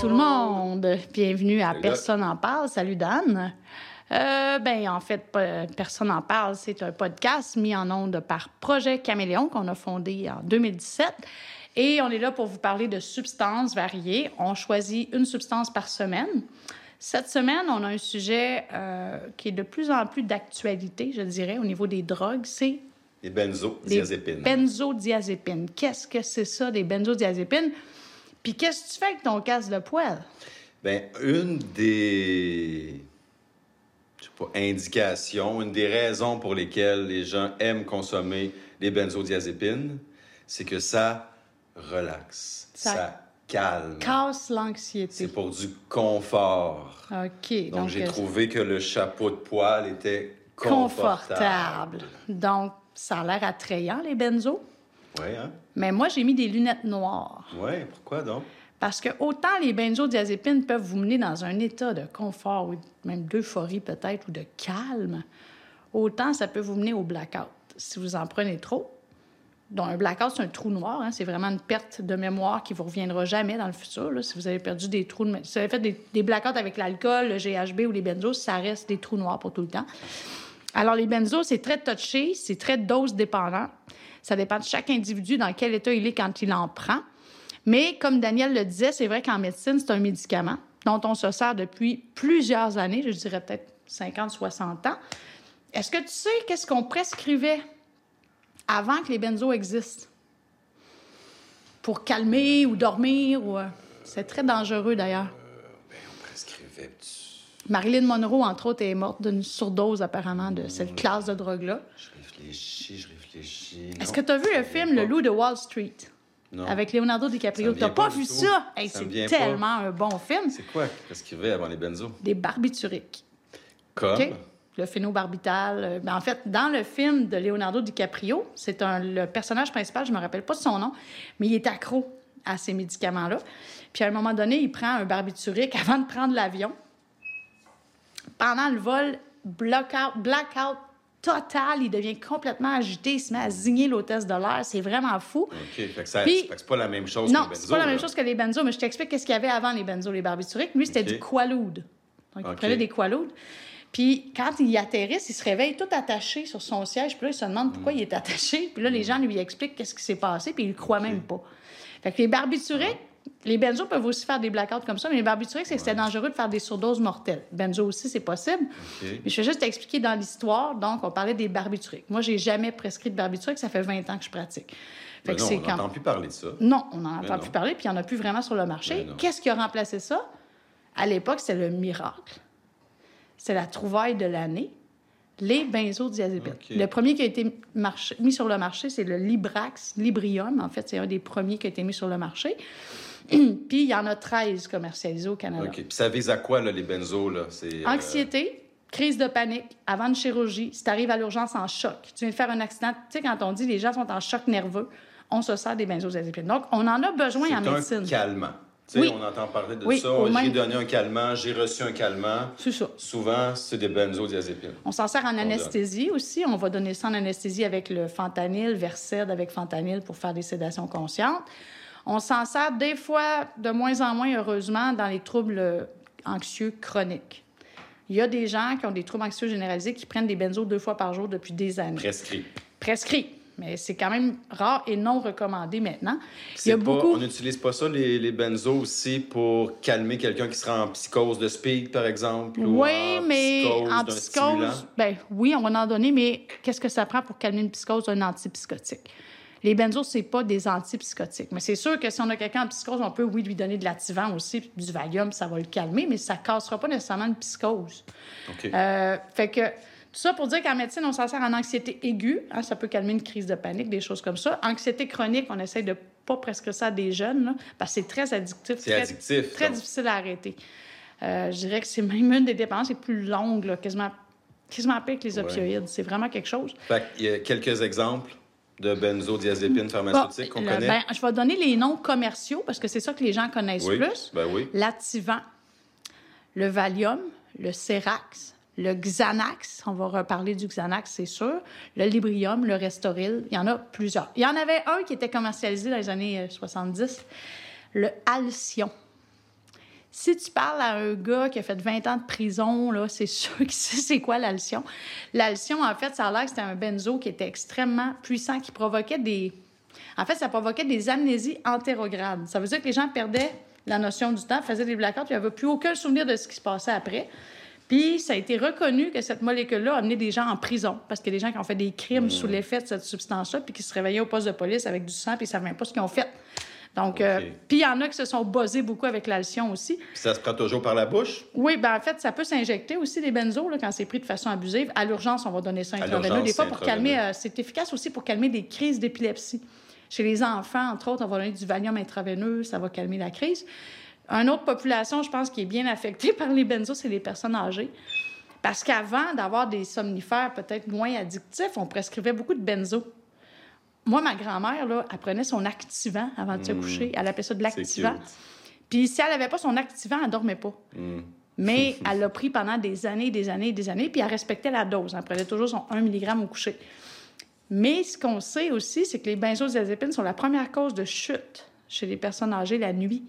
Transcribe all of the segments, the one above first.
Tout le monde. Bienvenue à Personne en parle. Salut Dan. Euh, ben, en fait, Personne en parle, c'est un podcast mis en onde par Projet Caméléon qu'on a fondé en 2017. Et on est là pour vous parler de substances variées. On choisit une substance par semaine. Cette semaine, on a un sujet euh, qui est de plus en plus d'actualité, je dirais, au niveau des drogues. C'est les benzodiazépines. Les benzodiazépines. Qu'est-ce que c'est ça, des benzodiazépines? Puis qu'est-ce que tu fais avec ton casse de poêle? Bien, une des je sais pas, indications, une des raisons pour lesquelles les gens aiment consommer les benzodiazépines, c'est que ça relaxe, ça, calme. Casse l'anxiété. C'est pour du confort. OK. Donc, j'ai trouvé que le chapeau de poêle était confortable. Donc, ça a l'air attrayant, les benzos? Oui, hein? Mais moi, j'ai mis des lunettes noires. Oui, pourquoi donc? Parce que autant les benzodiazépines peuvent vous mener dans un état de confort, ou même d'euphorie peut-être, ou de calme, autant ça peut vous mener au blackout. Si vous en prenez trop, dont un blackout, c'est un trou noir. Hein, c'est vraiment une perte de mémoire qui vous reviendra jamais dans le futur. Là, si vous avez perdu des trous de Si vous avez fait des, des blackouts avec l'alcool, le GHB ou les benzos, ça reste des trous noirs pour tout le temps. Alors, les benzos, c'est très touché, c'est très dose dépendant. Ça dépend de chaque individu dans quel état il est quand il en prend. Mais comme Daniel le disait, c'est vrai qu'en médecine, c'est un médicament dont on se sert depuis plusieurs années, je dirais peut-être 50, 60 ans. Est-ce que tu sais qu'est-ce qu'on prescrivait avant que les benzos existent? Pour calmer ou dormir ou... Euh, c'est très dangereux d'ailleurs. Euh, ben, on prescrivait. Marilyn Monroe, entre autres, est morte d'une surdose apparemment de cette classe de drogue-là. Je réfléchis, je réfléchis. Est-ce que tu as vu le film Le Loup de Wall Street? Non. Avec Leonardo DiCaprio. T'as pas, pas vu ça? c'est tellement un bon film. C'est quoi? Qu'est-ce qu'il y avait avant les benzos? Des barbituriques. Comme? Le phénobarbital. Euh, ben, en fait, dans le film de Leonardo DiCaprio, c'est un, le personnage principal, je me rappelle pas de son nom, mais il est accro à ces médicaments-là. Puis à un moment donné, il prend un barbiturique avant de prendre l'avion. Pendant le vol, blackout, blackout total, il devient complètement agité, il se met à zigner l'hôtesse de l'air, c'est vraiment fou. OK, fait que, c'est pas la même chose non, que les benzos. Non, c'est pas la même chose que les benzos, mais je t'explique qu'est-ce qu'il y avait avant les benzos, les barbituriques. Lui, c'était du qualoud. Donc, il prenait des qualouds. Puis quand il atterrisse, il se réveille tout attaché sur son siège. Puis là, il se demande pourquoi il est attaché. Puis là, les gens lui expliquent qu'est-ce qui s'est passé, puis il ne croit même pas. Fait que les barbituriques, les benzos peuvent aussi faire des blackouts comme ça, mais les barbituriques, c'est que c'était dangereux de faire des surdoses mortelles. Benzo aussi, c'est possible. Mais je vais juste t'expliquer dans l'histoire. Donc, on parlait des barbituriques. Moi, j'ai jamais prescrit de barbituriques. Ça fait 20 ans que je pratique. Fait non, on n'entend plus parler de ça. Non, on n'en entend plus parler, puis il n'y en a plus vraiment sur le marché. Qu'est-ce qui a remplacé ça? À l'époque, c'était le miracle. C'est la trouvaille de l'année les benzodiazépines. Le premier qui a été mis sur le marché, c'est le Librax, Librium. En fait, c'est un des premiers qui a été mis sur le marché. Puis il y en a 13 commercialisés au Canada. OK. Puis ça vise à quoi, là, les benzos? Là? Euh, Anxiété, crise de panique, avant une chirurgie, si tu arrives à l'urgence en choc, tu viens de faire un accident, tu sais, quand on dit les gens sont en choc nerveux, on se sert des benzodiazépines. Donc, on en a besoin en médecine. C'est un calmant. Tu sais, on entend parler de ça. J'ai donné un calmant, j'ai reçu un calmant. C'est ça. Souvent, c'est des benzodiazépines. On s'en sert en anesthésie aussi. On va donner ça en anesthésie avec le fentanyl, Versed avec fentanyl pour faire des sédations conscientes. On s'en sert des fois, de moins en moins, heureusement, dans les troubles anxieux chroniques. Il y a des gens qui ont des troubles anxieux généralisés qui prennent des benzos deux fois par jour depuis des années. Prescrit. Prescrit. Mais c'est quand même rare et non recommandé maintenant. Il y a beaucoup... On n'utilise pas ça, les, les benzos, aussi, pour calmer quelqu'un qui sera en psychose de speed, par exemple? Oui, mais en psychose, ben, oui, on va en donner, mais qu'est-ce que ça prend pour calmer une psychose d'un antipsychotique? Les benzos, c'est pas des antipsychotiques. Mais c'est sûr que si on a quelqu'un en psychose, on peut, oui, lui donner de l'activant aussi, du Valium, ça va le calmer, mais ça cassera pas nécessairement une psychose. OK. Euh, fait que tout ça pour dire qu'en médecine, on s'en sert en anxiété aiguë. Hein, ça peut calmer une crise de panique, des choses comme ça. Anxiété chronique, on essaie de pas presque ça à des jeunes, parce que c'est très addictif. C'est addictif. Très difficile à arrêter. Euh, je dirais que c'est même une des dépendances les plus longues, là, quasiment, quasiment pire que les opioïdes. C'est vraiment quelque chose. Fait il y a quelques exemples de benzodiazépines pharmaceutiques qu'on connaît? Ben, je vais donner les noms commerciaux parce que c'est ça que les gens connaissent plus. Ben oui. L'Ativant, le Valium, le Cerax, le Xanax, on va reparler du Xanax, c'est sûr, le Librium, le Restoril, il y en a plusieurs. Il y en avait un qui était commercialisé dans les années 70, euh, le Alcyon. Si tu parles à un gars qui a fait 20 ans de prison, là, c'est sûr qu'il sait c'est quoi l'alcyon. L'alcyon, en fait, ça a l'air que c'était un benzo qui était extrêmement puissant, qui provoquait des... En fait, ça provoquait des amnésies antérogrades. Ça veut dire que les gens perdaient la notion du temps, faisaient des blackouts, puis n'avaient plus aucun souvenir de ce qui se passait après. Puis ça a été reconnu que cette molécule-là a amené des gens en prison parce qu'il y a des gens qui ont fait des crimes sous l'effet de cette substance-là puis qui se réveillaient au poste de police avec du sang puis ils ne savaient même pas ce qu'ils ont fait. Donc, euh, puis il y en a qui se sont buzzés beaucoup avec l'alcyon aussi. Puis ça se prend toujours par la bouche? Oui, ben en fait, ça peut s'injecter aussi des benzos là, quand c'est pris de façon abusive. À l'urgence, on va donner ça intraveineux. Des fois, pour calmer, euh, c'est efficace aussi pour calmer des crises d'épilepsie. Chez les enfants, entre autres, on va donner du Valium intraveineux, ça va calmer la crise. Une autre population, je pense, qui est bien affectée par les benzos, c'est les personnes âgées. Parce qu'avant d'avoir des somnifères peut-être moins addictifs, on prescrivait beaucoup de benzos. Moi, ma grand-mère, là, elle prenait son activant avant de se hmm. coucher. Elle appelait ça de l'activant. Puis si elle n'avait pas son activant, elle ne dormait pas. Hmm. Mais elle l'a pris pendant des années, des années, des années, puis elle respectait la dose. Elle prenait toujours son 1 mg au coucher. Mais ce qu'on sait aussi, c'est que les benzodiazépines sont la première cause de chute chez les personnes âgées la nuit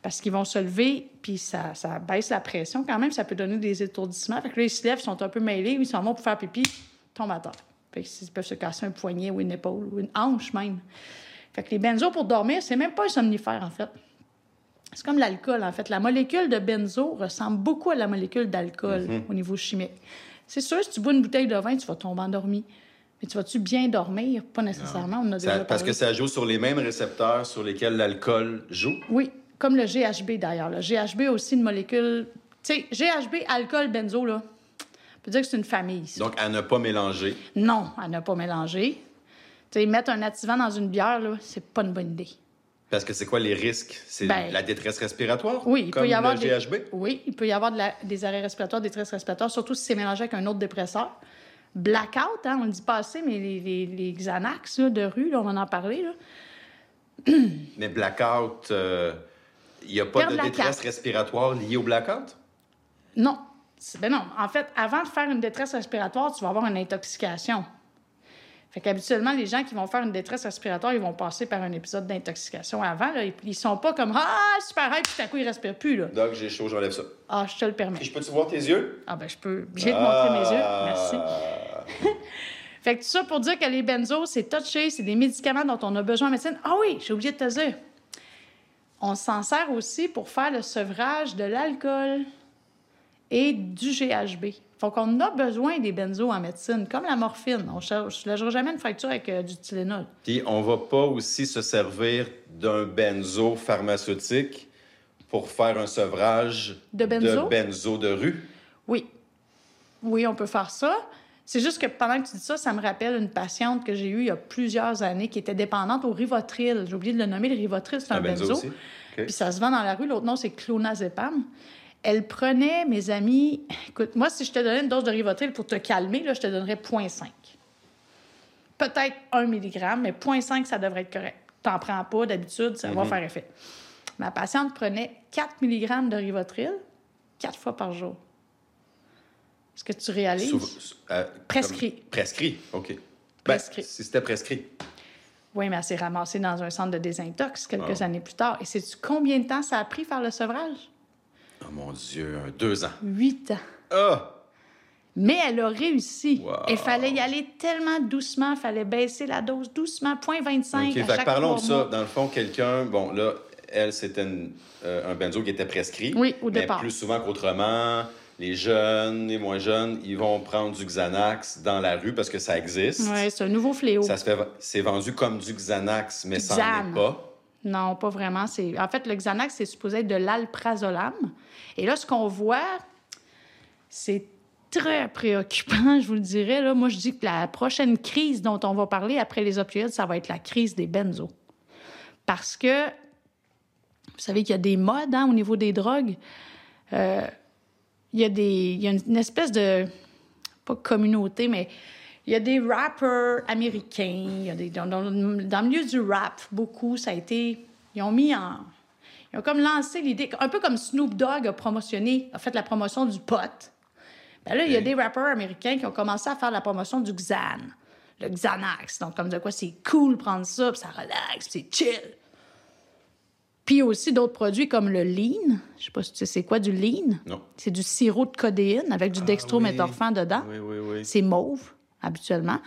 parce qu'ils vont se lever, puis ça, ça, baisse la pression quand même, ça peut donner des étourdissements. Fait que là, ils se lèvent, ils sont un peu mêlés, ils s'en vont pour faire pipi, tombent à terre. Qu'ils peuvent se casser un poignet ou une épaule ou une hanche même. Fait que les benzos pour dormir, c'est même pas un somnifère, en fait. C'est comme l'alcool, en fait. La molécule de benzo ressemble beaucoup à la molécule d'alcool mm-hmm. au niveau chimique. C'est sûr, si tu bois une bouteille de vin, tu vas tomber endormi. Mais tu vas-tu bien dormir? Pas nécessairement. On a déjà parce que ça joue sur les mêmes récepteurs sur lesquels l'alcool joue? Oui, comme le GHB d'ailleurs. Le GHB aussi une molécule. Tu sais, GHB, alcool, benzo, là. Peut dire que c'est une famille. Donc, à ne pas mélanger. Non, à ne pas mélanger. Tu sais, mettre un activant dans une bière, là, c'est pas une bonne idée. Parce que c'est quoi les risques? C'est ben, la détresse respiratoire? Oui, il peut y avoir le GHB? Oui, il peut y avoir des arrêts respiratoires, détresse respiratoire, surtout si c'est mélangé avec un autre dépresseur. Blackout, hein, on le dit pas assez, mais les, les, Xanax de rue, on en a parlé. Là. mais blackout, euh, il n'y a pas de détresse respiratoire liée au blackout? Non. Ben non. En fait, avant de faire une détresse respiratoire, tu vas avoir une intoxication. Fait qu'habituellement, les gens qui vont faire une détresse respiratoire, ils vont passer par un épisode d'intoxication avant. Là, ils sont pas comme Ah, super, et puis tout à coup, ils respirent plus. Là. Donc, j'ai chaud, j'enlève ça. Ah, je te le permets. je peux-tu voir tes yeux? Ah, ben, je peux. J'ai te montrer mes yeux. Merci. Ah. fait que tout ça pour dire que les benzos, c'est touché, c'est des médicaments dont on a besoin en médecine. Ah oui, j'ai oublié de te dire on s'en sert aussi pour faire le sevrage de l'alcool et du GHB. Faut qu'on a besoin des benzos en médecine, comme la morphine. On ne lâchera jamais une fracture avec euh, du Tylenol. Puis on va pas aussi se servir d'un benzo pharmaceutique pour faire un sevrage de benzo? de, benzo de rue? Oui. Oui, on peut faire ça. C'est juste que pendant que tu dis ça, ça me rappelle une patiente que j'ai eue il y a plusieurs années qui était dépendante au Rivotril. J'ai oublié de le nommer. Le Rivotril, c'est un, benzo. Puis ça se vend dans la rue. L'autre nom, c'est clonazepam. Elle prenait, mes amis... Écoute, moi, si je te donnais une dose de Rivotril pour te calmer, là, je te donnerais 0.5. Peut-être 1 mg, mais 0.5, ça devrait être correct. T'en prends pas, d'habitude, ça va mhm. faire effet. Ma patiente prenait 4 mg de Rivotril quatre fois par jour. Est-ce que tu réalises? Euh, prescrit. Prescrit, OK. Ben, prescrit. si c'était prescrit. Oui, mais elle s'est ramassée dans un centre de désintox quelques années plus tard. Et sais-tu combien de temps ça a pris faire le sevrage? Oh mon Dieu, deux ans. Huit ans. Ah! Mais elle a réussi. Il fallait y aller tellement doucement, il fallait baisser la dose doucement, 0.25 OK, à chaque parlons de ça. Dans le fond, quelqu'un, bon, là, elle, c'était euh, un benzo qui était prescrit. Oui, au mais plus souvent qu'autrement les jeunes, les moins jeunes, ils vont prendre du Xanax dans la rue parce que ça existe. Oui, c'est un nouveau fléau. Ça se fait, c'est vendu comme du Xanax, mais ça n'en est pas. Non, pas vraiment. C'est, en fait, le Xanax, c'est supposé être de l'alprazolam. Et là, ce qu'on voit, c'est très préoccupant, je vous le dirais. Là. Moi, je dis que la prochaine crise dont on va parler après les opioïdes, ça va être la crise des benzos. Parce que, vous savez qu'il y a des modes hein, au niveau des drogues. Euh, il y a des. Il y a une espèce de. Pas communauté, mais il y a des rappers américains. Il y a des, dans, dans, le milieu du rap, beaucoup, ça a été. Ils ont mis en. Ils ont comme lancé l'idée, un peu comme Snoop Dogg a promotionné, a fait la promotion du pot. Ben là, il y a des rappers américains qui ont commencé à faire la promotion du Xan, le Xanax. Donc, comme de quoi c'est cool prendre ça, puis ça relaxe, c'est chill. Puis aussi d'autres produits comme le lean. Je sais pas si tu sais c'est quoi du lean? Non. C'est du sirop de codéine avec du Ah dedans. Oui, oui, oui. C'est mauve, habituellement.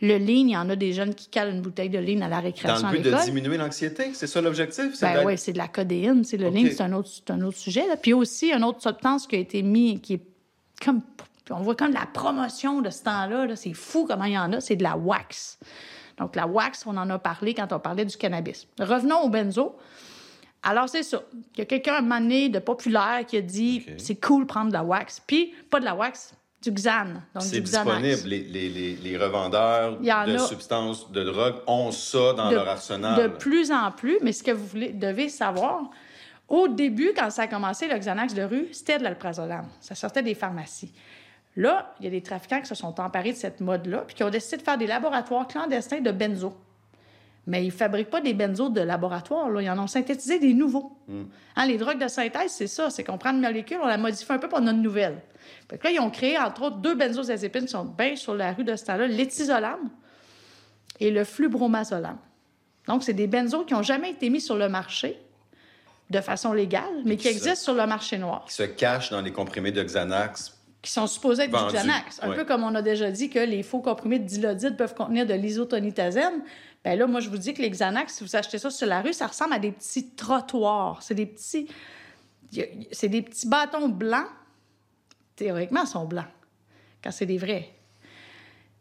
Le lean, il y en a des jeunes qui calent une bouteille de lean à la Dans récréation le à but de diminuer l'anxiété, c'est ça l'objectif? Ben de oui, c'est de la codéine. C'est le OK. lean, c'est un autre, un autre sujet. Là. Puis aussi, une autre substance qui a été mis, qui est comme. On voit comme la promotion de ce temps-là. -là, c'est fou comment il y en a. C'est de la wax. Donc, la wax, on en a parlé quand on parlait du cannabis. Revenons au benzo. Alors, c'est ça. Il y a quelqu'un, à un moment donné, de populaire qui a dit c'est cool prendre de la wax. Puis, pas de la wax, du Xan. Donc, C'est disponible. Les, les, les, revendeurs de a. substances de drogue ont ça dans de, leur arsenal. de plus en plus, mais ce que vous voulez, devez savoir, au début, quand ça a commencé, le Xanax de rue, c'était de l'alprazolam. Ça sortait des pharmacies. Là, il y a des trafiquants qui se sont emparés de cette mode-là, puis qui ont décidé de faire des laboratoires clandestins de benzo. Mais ils ne fabriquent pas des benzos de laboratoire, là. ils en ont synthétisé des nouveaux. Hein, les drogues de synthèse, c'est ça, c'est qu'on prend une molécule, on la modifie un peu pour en a une nouvelle. Fait que là, ils ont créé, entre autres, deux benzodiazépines qui sont bien sur la rue de ce temps-là, l'étizolam et le flubromazolam. Donc, c'est des benzos qui n'ont jamais été mis sur le marché de façon légale, mais qui qui se- existent sur le marché noir, Qui se cachent dans les comprimés de Xanax. qui sont supposés être Vendus, du Xanax. Un ouais. peu comme on a déjà dit que les faux comprimés de dilodite peuvent contenir de l'isotonitazène. Bien là, moi, je vous dis que les Xanax, si vous achetez ça sur la rue, ça ressemble à des petits trottoirs. C'est des petits... C'est des petits bâtons blancs. Théoriquement, sont blancs, quand c'est des vrais.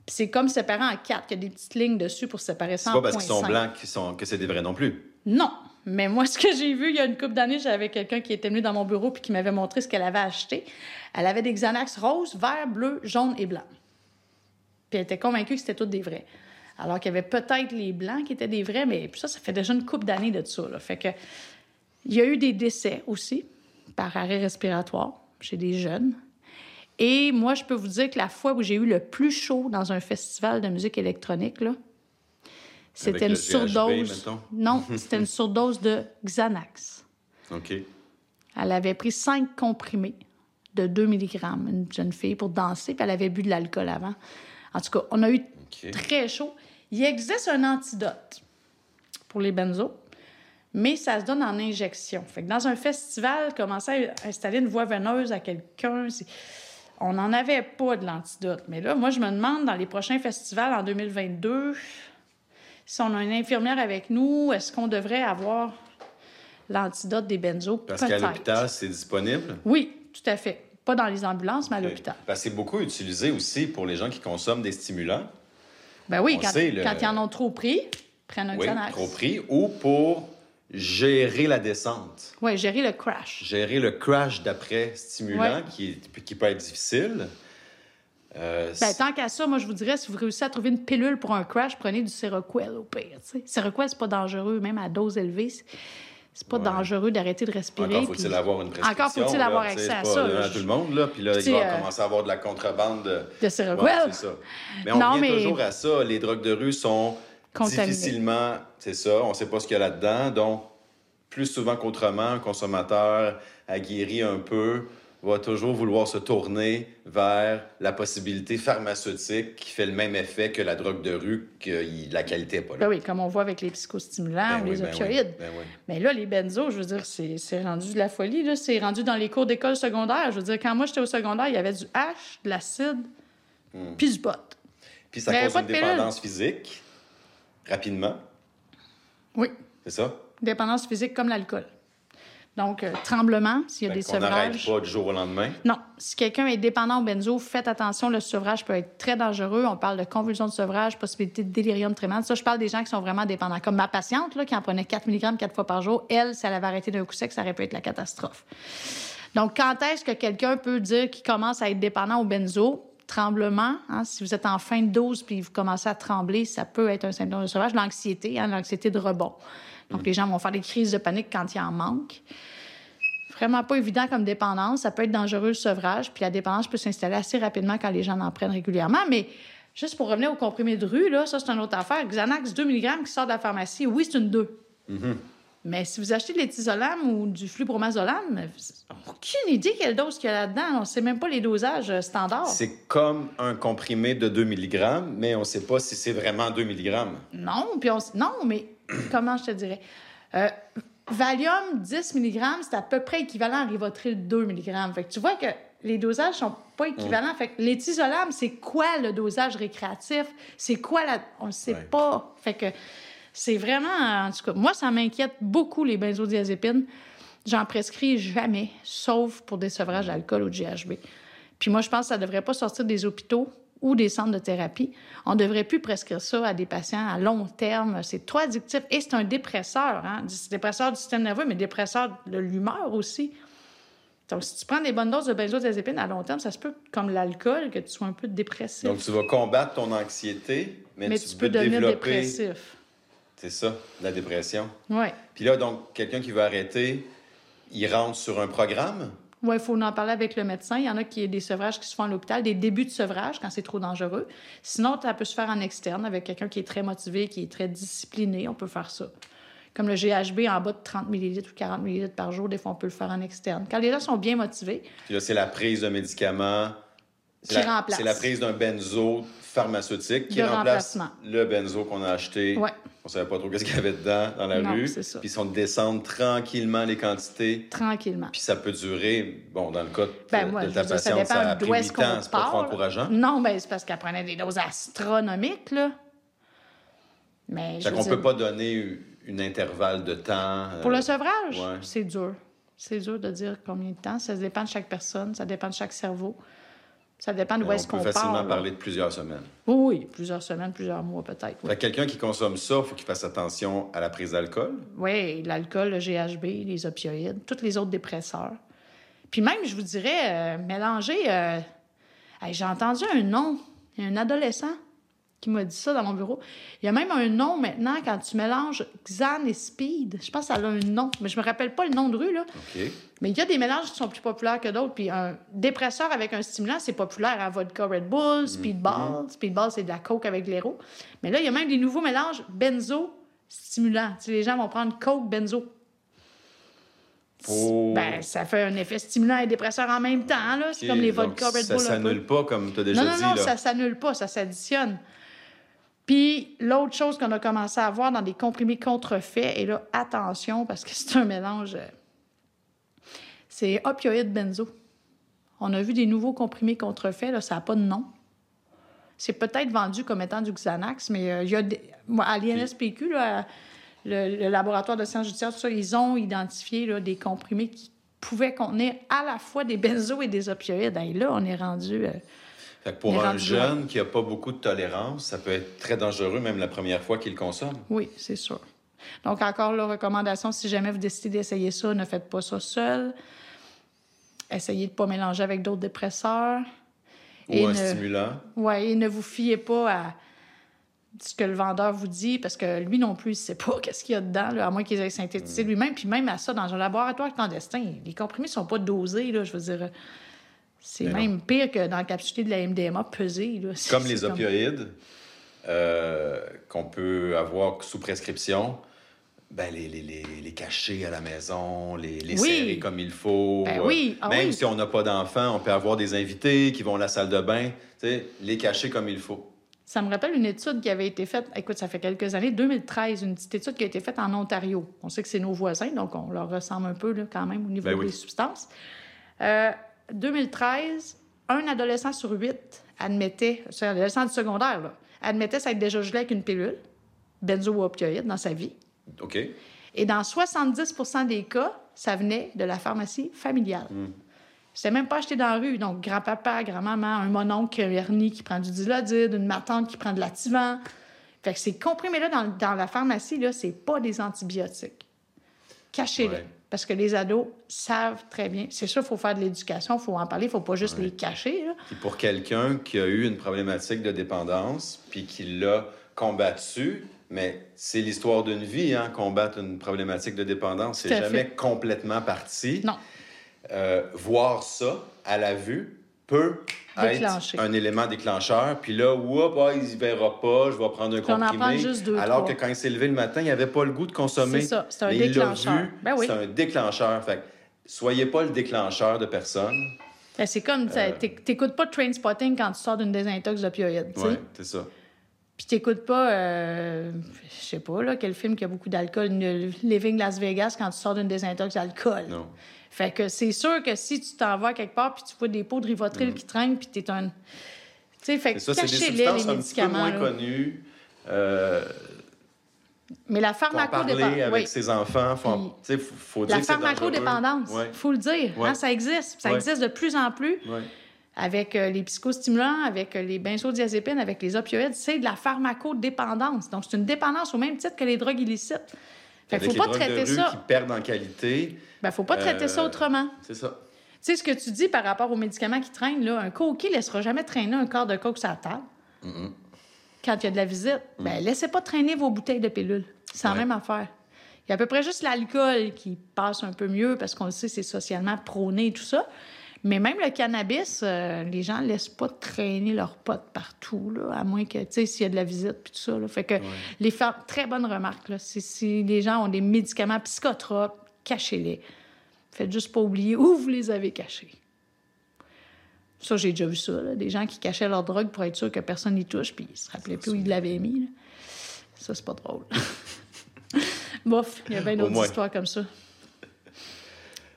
Puis c'est comme séparé en quatre. Il y a des petites lignes dessus pour séparer ça C'est en pas parce qu'ils sont blancs sont, que c'est des vrais non plus. non. Mais moi, ce que j'ai vu il y a une couple d'années, j'avais quelqu'un qui était venu dans mon bureau puis qui m'avait montré ce qu'elle avait acheté. Elle avait des Xanax roses, verts, bleus, jaunes et blancs. Puis elle était convaincue que c'était tous des vrais. Alors qu'il y avait peut-être les blancs qui étaient des vrais, mais puis ça, ça fait déjà une couple d'années de ça. là. Fait que il y a eu des décès aussi par arrêt respiratoire chez des jeunes. Et moi, je peux vous dire que la fois où j'ai eu le plus chaud dans un festival de musique électronique, là, c'était une surdose. Non, c'était une surdose de Xanax. OK. Elle avait pris cinq comprimés de 2 mg, une jeune fille, pour danser, puis elle avait bu de l'alcool avant. En tout cas, on a eu très chaud. Il existe un antidote pour les benzos, mais ça se donne en injection. Fait que dans un festival, commencer à installer une voie veineuse à quelqu'un, c'est- on n'en avait pas de l'antidote. Mais là, moi, je me demande, dans les prochains festivals en 2022, si on a une infirmière avec nous, est-ce qu'on devrait avoir l'antidote des benzos? Parce qu'à l'hôpital, c'est disponible? Oui, tout à fait. Pas dans les ambulances, mais à l'hôpital. Parce que c'est beaucoup utilisé aussi pour les gens qui consomment des stimulants. Ben oui, On quand, sait, le- quand ils en ont trop pris, prennent un Oui, Xanax. trop pris. Ou pour gérer la descente. Oui, gérer le crash. Gérer le crash d'après stimulant Ouais. qui, est- qui peut être difficile. Euh, Ben, tant qu'à ça, moi, je vous dirais, si vous réussissez à trouver une pilule pour un crash, prenez du Seroquel au pire. tu sais. Seroquel, c'est pas dangereux, même à dose élevée. c'est- pas Ouais. dangereux d'arrêter de respirer. Encore faut-il puis- avoir une prescription. Encore faut-il avoir accès à ça, là. tout le monde, là. Puis là, il va euh, commencer à avoir de la contrebande de... De Seroquel. Ouais, c'est ça. Mais on Non, revient mais- toujours à ça. Les drogues de rue sont Contaminées. difficilement... C'est ça, on sait pas ce qu'il y a là-dedans. Donc, plus souvent qu'autrement, un consommateur aguerri un peu va toujours vouloir se tourner vers la possibilité pharmaceutique qui fait le même effet que la drogue de rue, que la qualité n'est pas là. Ben oui, comme on voit avec les psychostimulants Ben ou oui, les ben opioïdes. ben oui. Mais là, les benzos, je veux dire, c'est rendu de la folie. C'est rendu dans les cours d'école secondaire. Je veux dire, quand moi, j'étais au secondaire, il y avait du H, de l'acide, Hmm. puis du pot. Puis ça cause une dépendance physique, rapidement, Oui, c'est ça? dépendance physique comme l'alcool. Donc, euh, tremblement, s'il y a Fait des sevrages. pas du jour au lendemain? Non, si quelqu'un est dépendant au benzo, faites attention, le sevrage peut être très dangereux. On parle de convulsion de sevrage, possibilité de délirium tremens. Ça, je parle des gens qui sont vraiment dépendants. Comme ma patiente, là, qui en prenait 4 mg quatre fois par jour, elle, si elle avait arrêté d'un coup sec, ça aurait pu être la catastrophe. Donc, quand est-ce que quelqu'un peut dire qu'il commence à être dépendant au benzo? Tremblement, hein, si vous êtes en fin de dose puis vous commencez à trembler, ça peut être un symptôme de sevrage. L'anxiété, hein, l'anxiété de rebond. Donc, les gens vont faire des crises de panique quand il en manque vraiment pas évident comme dépendance. Ça peut être dangereux le sevrage, puis la dépendance peut s'installer assez rapidement quand les gens en prennent régulièrement. Mais juste pour revenir au comprimé de rue, là, ça, c'est une autre affaire. Xanax 2 mg qui sort de la pharmacie, oui, c'est une 2. Mais si vous achetez de l'étizolam ou du n'avez aucune idée quelle dose qu'il y a là-dedans. On ne sait même pas les dosages euh, standards. C'est comme un comprimé de 2 mg, mais on ne sait pas si c'est vraiment 2 mg. Non, puis on... non, mais comment je te dirais? Euh, Valium, 10 mg, c'est à peu près équivalent à Rivotril, 2 mg. Fait que tu vois que les dosages sont pas équivalents. Fait que l'étizolam, c'est quoi le dosage récréatif? C'est quoi la... On ne sait Ouais. pas. Fait que c'est vraiment... En tout cas, moi, ça m'inquiète beaucoup, les benzodiazépines. J'en prescris jamais, sauf pour des sevrages d'alcool ou de GHB. Puis moi, je pense que ça ne devrait pas sortir des hôpitaux ou des centres de thérapie. On ne devrait plus prescrire ça à des patients à long terme. C'est trop addictif. Et c'est un dépresseur, hein? Dépresseur du système nerveux, mais dépresseur de l'humeur aussi. Donc, si tu prends des bonnes doses de benzodiazépines à long terme, ça se peut, comme l'alcool, que tu sois un peu dépressif. Donc, tu vas combattre ton anxiété, mais, mais tu, tu, peux peux devenir développer. dépressif. C'est ça, la dépression. Oui. Puis là, donc, quelqu'un qui veut arrêter, il rentre sur un programme? Oui, il faut en parler avec le médecin. Il y en a qui ont des sevrages qui se font à l'hôpital, des débuts de sevrage quand c'est trop dangereux. Sinon, ça peut se faire en externe avec quelqu'un qui est très motivé, qui est très discipliné. On peut faire ça. Comme le GHB en bas de 30 ml ou 40 ml par jour, des fois, on peut le faire en externe. Quand les gens sont bien motivés, Puis là, c'est la prise de médicaments. Qui La- remplace. C'est la prise d'un benzo pharmaceutique qui De remplace le benzo qu'on a acheté. Ouais. On savait pas trop qu'est-ce qu'il y avait dedans dans la Non, rue. ça. Puis ils sont descendre tranquillement les quantités. tranquillement. Puis ça peut durer, bon, dans le cas de, Ben, moi, de ta ça patiente, ça a pris d'où est-ce 8 qu'on ans. C'est pas trop encourageant. Non, ben, c'est parce qu'elle prenait des doses astronomiques, là. Mais je qu'on dire, peut pas donner un intervalle de temps. euh, Pour le sevrage, ouais. c'est dur. C'est dur de dire combien de temps. Ça dépend de chaque personne, ça dépend de chaque cerveau. Ça dépend d'où on est-ce peut qu'on facilement part. là. parler de plusieurs semaines. Oui, oui, plusieurs semaines, plusieurs mois peut-être. Oui, quelqu'un qui consomme ça, il faut qu'il fasse attention à la prise d'alcool? Oui, l'alcool, le GHB, les opioïdes, tous les autres dépresseurs. Puis même, je vous dirais, euh, mélanger... euh, hey, J'ai entendu un nom, un adolescent qui m'a dit ça dans mon bureau. Il y a même un nom maintenant quand tu mélanges Xan et Speed. Je pense que ça a un nom, mais je me rappelle pas le nom de rue, là. Mais il y a des mélanges qui sont plus populaires que d'autres. Puis un dépresseur avec un stimulant, c'est populaire à vodka Red Bull, Speedball. Speedball, c'est de la coke avec de l'héros. Mais là, il y a même des nouveaux mélanges benzo-stimulants. Tu sais, les gens vont prendre coke, benzo. Faut- Ben, ça fait un effet stimulant et dépresseur en même temps. là. C'est comme les donc vodka Red Ça Bull. peu. s'annule pas, comme tu as déjà Non, non, dit. non, là. ça s'annule pas, ça s'additionne. Puis l'autre chose qu'on a commencé à voir dans des comprimés contrefaits, et là, attention, parce que c'est un mélange, euh, c'est opioïde benzo. On a vu des nouveaux comprimés contrefaits, là, ça n'a pas de nom. C'est peut-être vendu comme étant du Xanax, mais euh, y a à l'INSPQ, là, le, le laboratoire de sciences judiciaires, tout ça, ils ont identifié là, des comprimés qui pouvaient contenir à la fois des benzos et des opioïdes. Et là, on est rendu... euh, Fait que pour un jeune qui n'a pas beaucoup de tolérance, ça peut être très dangereux, même la première fois qu'il consomme. Oui, c'est sûr. Donc, encore la recommandation, si jamais vous décidez d'essayer ça, ne faites pas ça seul. Essayez de ne pas mélanger avec d'autres dépresseurs. Ou Et un ne- stimulant. Oui, et ne vous fiez pas à ce que le vendeur vous dit, parce que lui non plus, il ne sait pas qu'est-ce qu'il y a dedans, là, à moins qu'il ait synthétisé lui-même. Puis même à ça, dans un laboratoire clandestin, les comprimés ne sont pas dosés, là, je veux dire. C'est même pire que dans le capsule de la MDMA pesée. Là. Comme les opioïdes euh, qu'on peut avoir sous prescription, ben les, les, les, les cacher à la maison, les, les Oui. serrer comme il faut. Ben Euh, oui, ah Même oui. si on n'a pas d'enfants, on peut avoir des invités qui vont à la salle de bain, les cacher comme il faut. Ça me rappelle une étude qui avait été faite, écoute, ça fait quelques années, 2013, une petite étude qui a été faite en Ontario. On sait que c'est nos voisins, donc on leur ressemble un peu là, quand même au niveau Ben des substances. Euh, 2013, un adolescent sur huit admettait, c'est un adolescent du secondaire, là, admettait s'être déjà gelé avec une pilule, benzo-opioïde, dans sa vie. OK? Et dans 70% des cas, ça venait de la pharmacie familiale. C'était même pas acheté dans la rue. Donc, grand-papa, grand-maman, un mononcle qui a un hernie qui prend du dilodide, une matante qui prend de l'ativan. Fait que ces comprimés-là dans, dans la pharmacie, là, c'est pas des antibiotiques. Cachez-les. Ouais. Parce que les ados savent très bien. C'est sûr, il faut faire de l'éducation, il faut en parler, il faut pas juste les cacher. là. Puis pour quelqu'un qui a eu une problématique de dépendance, puis qui l'a combattu, mais c'est l'histoire d'une vie, hein, combattre une problématique de dépendance. C'est jamais fait. complètement parti. Non. Euh, voir ça à la vue peut Être un élément déclencheur. Puis là, oups, ah, il ne verra pas, je vais prendre un Puis on en comprimé. prend juste deux, alors trois. que quand il s'est levé le matin, il n'avait pas le goût de consommer. C'est ça, c'est un Mais déclencheur. vu, Ben oui. C'est un déclencheur. Fait soyez pas le déclencheur de personne. Ben, c'est comme, Euh. tu t'écoutes pas train spotting quand tu sors d'une désintox d'opioïdes. Ouais, c'est ça. puis t'écoutes pas, euh, je sais pas, là, quel film qui a beaucoup d'alcool, Living Las Vegas, quand tu sors d'une désintox d'alcool. Non. Fait que c'est sûr que si tu t'en vas quelque part, puis tu vois des pots de Rivotril qui traînent, puis t'es un... Tu sais, fait que C'est c'est cachez-les, les médicaments. moins là. connues. Euh, Mais la en parler pharmacodépendance... avec oui. ses enfants. Faut, Puis- faut, faut dire La c'est pharmacodépendance, Ouais. faut le dire, Ouais. hein, ça existe. Ça Ouais. existe de plus en plus avec euh, les psychostimulants, avec euh, les benzodiazépines, avec les opioïdes. C'est de la pharmacodépendance. Donc, c'est une dépendance au même titre que les drogues illicites. Fait faut pas traiter de rue ça. qui perdent en qualité. Ben, faut pas traiter ça Euh, autrement. C'est ça. Tu sais, ce que tu dis par rapport aux médicaments qui traînent, là, un coquille ne laissera jamais traîner un quart de coke sur la table. Quand il y a de la visite, ben, laissez pas traîner vos bouteilles de pilules. C'est la Ouais. même affaire. Il y a à peu près juste l'alcool qui passe un peu mieux parce qu'on le sait, c'est socialement prôné et tout ça. Mais même le cannabis, euh, les gens laissent pas traîner leurs potes partout, là, à moins que, tu sais, s'il y a de la visite puis tout ça. là. Fait que les femmes, très bonne remarque, là. Si, si les gens ont des médicaments psychotropes, cachez-les. Faites juste pas oublier où vous les avez cachés. Ça, j'ai déjà vu ça, là, des gens qui cachaient leur drogue pour être sûr que personne n'y touche, puis ils se rappelaient plus où ils l'avaient mis. là. Ça, c'est pas drôle. Bof, il y avait une Au autre histoire comme ça.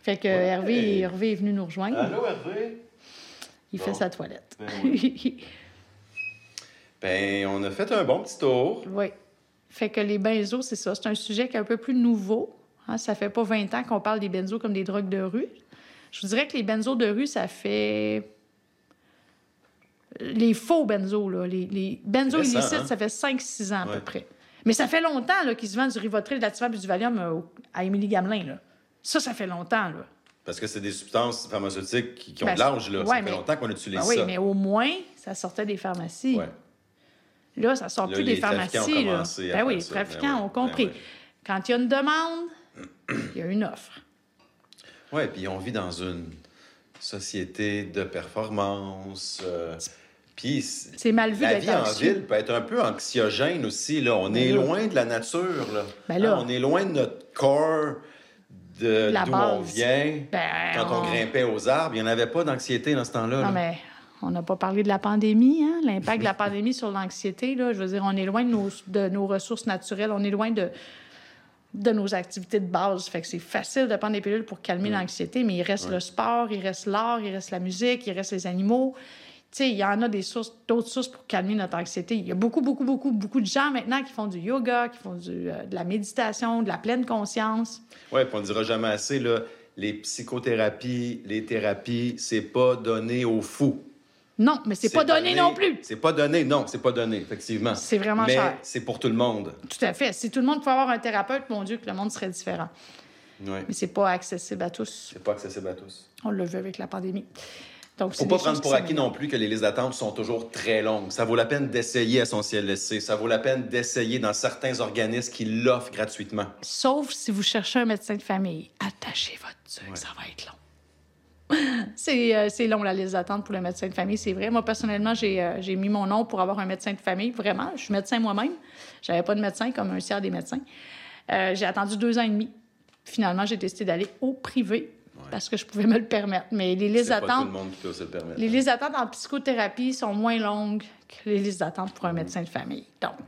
Fait que Hervé, Hervé est venu nous rejoindre. Allô, Hervé? il bon. fait sa toilette. Ben Ben, on a fait un bon petit tour. oui. Fait que les benzos, c'est ça. C'est un sujet qui est un peu plus nouveau. Hein, ça fait pas 20 ans qu'on parle des benzos comme des drogues de rue. Je vous dirais que les benzos de rue, ça fait. Les faux benzos, là. Les, les benzos illicites, hein? ça fait 5-6 ans à Ouais. peu près. Mais ça fait longtemps qu'ils se vendent du Rivotril, de l'Ativan et du Valium euh, à Émilie Gamelin. Là. Ça, ça fait longtemps. Là. Parce que c'est des substances pharmaceutiques qui, qui ont Ben, de l'âge, là. ouais, ça fait mais- longtemps qu'on utilise Ben oui, ça. mais au moins, ça sortait des pharmacies. Ouais. Là, ça sort Là, plus des pharmacies. ont là. Ben oui, les trafiquants Ben ont compris. ben ouais. Quand il y a une demande, il y a une offre. Oui, puis on vit dans une société de performance. euh, puis C'est mal vu la vie en anxieux. ville peut être un peu anxiogène aussi. Là. On Ben est loin de la nature. Là. Ben là. Hein, on est loin de notre corps, de d'où on vient. Ben, Quand on... grimpait aux arbres, il n'y en avait pas d'anxiété dans ce temps-là. là. Non, mais on n'a pas parlé de la pandémie, hein? l'impact de la pandémie sur l'anxiété. Là. Je veux dire, on est loin de nos, de nos ressources naturelles, on est loin de, de nos activités de base. Fait que c'est facile de prendre des pilules pour calmer l'anxiété, mais il reste le sport, il reste l'art, il reste la musique, il reste les animaux. Sais, il y en a des sources, d'autres sources pour calmer notre anxiété. Il y a beaucoup, beaucoup, beaucoup, beaucoup de gens maintenant qui font du yoga, qui font du, euh, de la méditation, de la pleine conscience. Oui, puis on ne dira jamais assez, là, les psychothérapies, les thérapies, c'est pas donné aux fous. Non, mais c'est pas donné, non plus. C'est pas donné, non, c'est pas donné, effectivement. C'est vraiment Mais cher. c'est pour tout le monde. Tout à fait. Si tout le monde pouvait avoir un thérapeute, mon Dieu, que le monde serait différent. Oui. Mais c'est pas accessible à tous. C'est pas accessible à tous. On l'a vu avec la pandémie. Donc, Faut pas prendre pour qui acquis non plus que les listes d'attente sont toujours très longues. Ça vaut la peine d'essayer à son CLSC. Ça vaut la peine d'essayer dans certains organismes qui l'offrent gratuitement. Sauf si vous cherchez un médecin de famille. Attachez votre truc, ça va être long. c'est euh, c'est long, la liste d'attente pour le médecin de famille, c'est vrai. Moi, personnellement, j'ai euh, j'ai mis mon nom pour avoir un médecin de famille, vraiment. Je suis médecin moi-même. J'avais pas de médecin comme un tiers des médecins. Euh, j'ai attendu deux ans et demi. Finalement, j'ai décidé d'aller au privé parce que je pouvais me le permettre. Mais les listes C'est pas tout d'attente... le monde qui peut se le permettre. Les listes d'attente en psychothérapie sont moins longues que les listes d'attente pour un médecin de famille. Donc,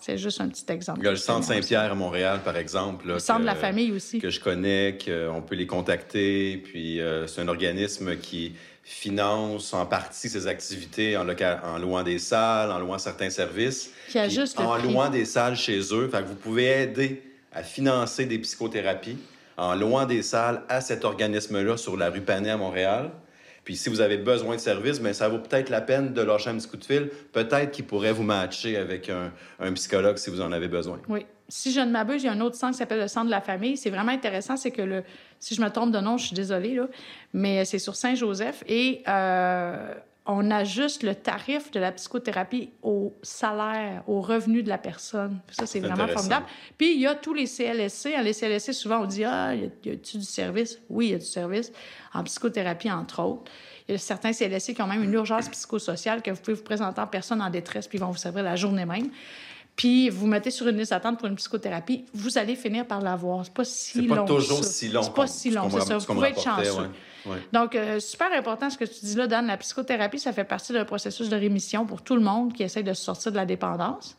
c'est juste un petit exemple. Il y a le Centre Saint-Pierre à Montréal, par exemple. là, Le centre de la famille aussi. Que je connais, qu'on peut les contacter. Puis euh, c'est un organisme qui finance en partie ses activités en, loca- en louant des salles, en louant certains services. Qui ajuste en louant des salles chez eux. Fait que vous pouvez aider à financer des psychothérapies en louant des salles à cet organisme-là sur la rue Panet à Montréal. Puis si vous avez besoin de services, mais ça vaut peut-être la peine de lâcher un petit coup de fil. Peut-être qu'il pourrait vous matcher avec un, un psychologue si vous en avez besoin. Oui. Si je ne m'abuse, il y a un autre centre qui s'appelle le Centre de la famille. C'est vraiment intéressant. C'est que le. Si je me trompe de nom, je suis désolée, là. Mais c'est sur Saint-Joseph. Et euh, on ajuste le tarif de la psychothérapie au salaire, au revenu de la personne. Ça, c'est vraiment formidable. Puis il y a tous les CLSC. Hein, Les CLSC, souvent, on dit Ah, y a- y a-tu du service? Oui, il y a du service. En psychothérapie, entre autres. Il y a certains CLSC qui ont même une urgence psychosociale que vous pouvez vous présenter en personne en détresse, puis ils vont vous servir la journée même. Puis vous mettez sur une liste d'attente pour une psychothérapie, vous allez finir par l'avoir. C'est pas si C'est long. pas que toujours ça. si long. C'est pas si long, c'est ça. Vous pouvez être chanceux. ouais. Ouais. Donc, euh, super important ce que tu dis là, Dan. La psychothérapie, ça fait partie d'un processus de rémission pour tout le monde qui essaie de se sortir de la dépendance.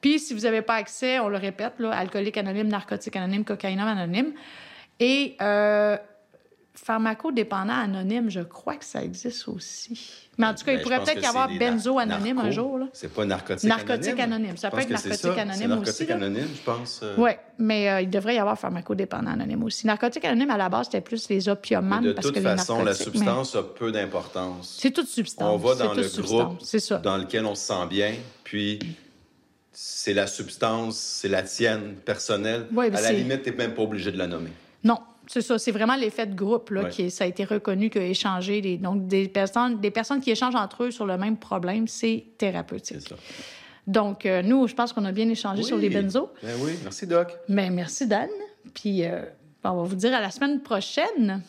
Puis, si vous n'avez pas accès, on le répète, là, alcoolique anonyme, narcotique anonyme, cocaïnome anonyme. Et euh, pharmacodépendant anonyme, je crois que ça existe aussi. Mais en tout cas, Ben, il pourrait peut-être y avoir benzo anonyme un jour. C'est pas narcotique, Narcotique anonyme. Ça peut être narcotique ça. anonyme narcotique aussi, là. anonyme, je pense. euh. Oui, mais euh, il devrait y avoir pharmacodépendant anonyme aussi. Narcotique anonyme, à la base, c'était plus les Mais opiomanes. de parce toute que les façon, la mais substance a peu d'importance. C'est toute substance. On va dans le groupe ça. dans lequel on se sent bien, puis c'est la substance, c'est la tienne personnelle. Ouais, à la limite, tu n'es même pas obligé de la nommer. Non, c'est ça. C'est vraiment l'effet de groupe là, Ouais. qui ça a été reconnu que échanger les- donc des personnes des personnes qui échangent entre eux sur le même problème, c'est thérapeutique. C'est ça. Donc euh, nous, je pense qu'on a bien échangé sur les benzos. Ben oui, merci Doc. Mais merci Dan. Puis euh, on va vous dire à la semaine prochaine.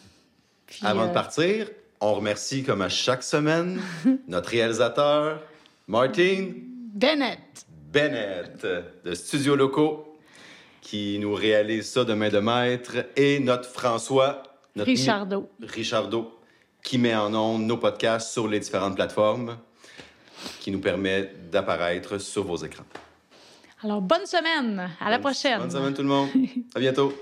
Puis, Avant euh, de partir, on remercie comme à chaque semaine notre réalisateur, Martin Bennett. Bennett de Studio Locaux qui nous réalise ça de main de maître et notre François, notre Richardo. Richardo qui met en ondes nos podcasts sur les différentes plateformes qui nous permet d'apparaître sur vos écrans. Alors bonne semaine. À la prochaine. Bonne semaine tout le monde. À bientôt.